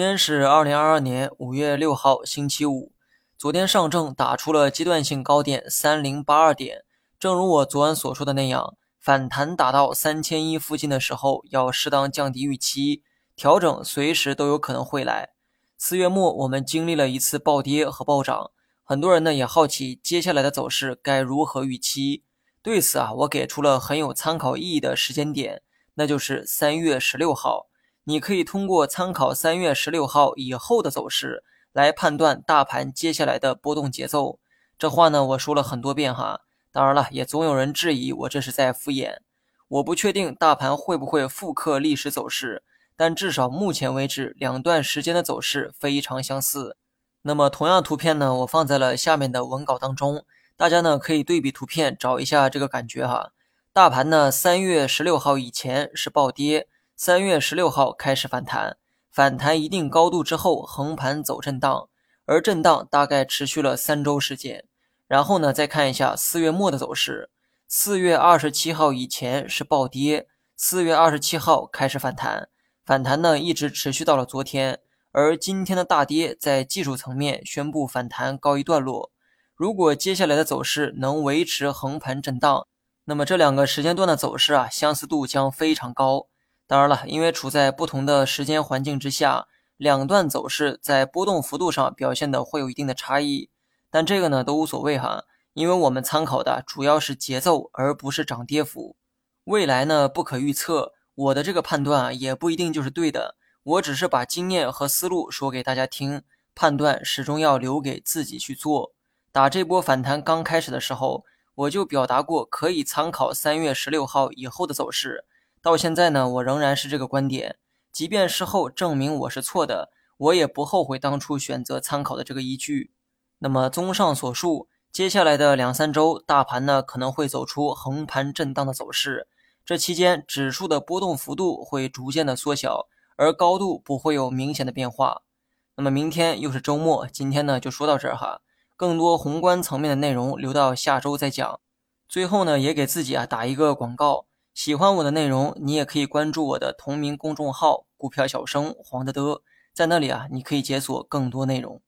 今天是二零二二年五月六号，星期五。昨天上证打出了阶段性高点三零八二点，正如我昨晚所说的那样，反弹打到三千一附近的时候，要适当降低预期，调整随时都有可能会来。四月末我们经历了一次暴跌和暴涨，很多人呢也好奇接下来的走势该如何预期。对此啊，我给出了很有参考意义的时间点，那就是三月十六号。你可以通过参考三月十六号以后的走势来判断大盘接下来的波动节奏。这话呢，我说了很多遍哈。当然了，也总有人质疑我这是在敷衍。我不确定大盘会不会复刻历史走势。但至少目前为止，两段时间的走势非常相似。那么，同样图片呢，我放在了下面的文稿当中，大家呢可以对比图片找一下这个感觉哈。大盘呢，三月十六号以前是暴跌，三月十六号开始反弹，反弹一定高度之后横盘走震荡，而震荡大概持续了三周时间。然后呢，再看一下四月末的走势，四月二十七号以前是暴跌，四月二十七号开始反弹。反弹呢，一直持续到了昨天，而今天的大跌在技术层面宣布反弹告一段落。如果接下来的走势能维持横盘震荡，那么这两个时间段的走势啊，相似度将非常高。当然了，因为处在不同的时间环境之下，两段走势在波动幅度上表现的会有一定的差异。但这个呢都无所谓哈，因为我们参考的主要是节奏，而不是涨跌幅。未来呢不可预测。我的这个判断啊，也不一定就是对的。我只是把经验和思路说给大家听，判断始终要留给自己去做。打这波反弹刚开始的时候，我就表达过可以参考三月十六号以后的走势。到现在呢，我仍然是这个观点。即便事后证明我是错的，我也不后悔当初选择参考的这个依据。那么，综上所述，接下来的两三周，大盘呢可能会走出横盘震荡的走势。这期间，指数的波动幅度会逐渐的缩小，而高度不会有明显的变化。那么明天又是周末，今天呢就说到这儿哈。更多宏观层面的内容留到下周再讲。最后呢，也给自己啊打一个广告，喜欢我的内容，你也可以关注我的同名公众号“股票小生黄德德”，在那里啊，你可以解锁更多内容。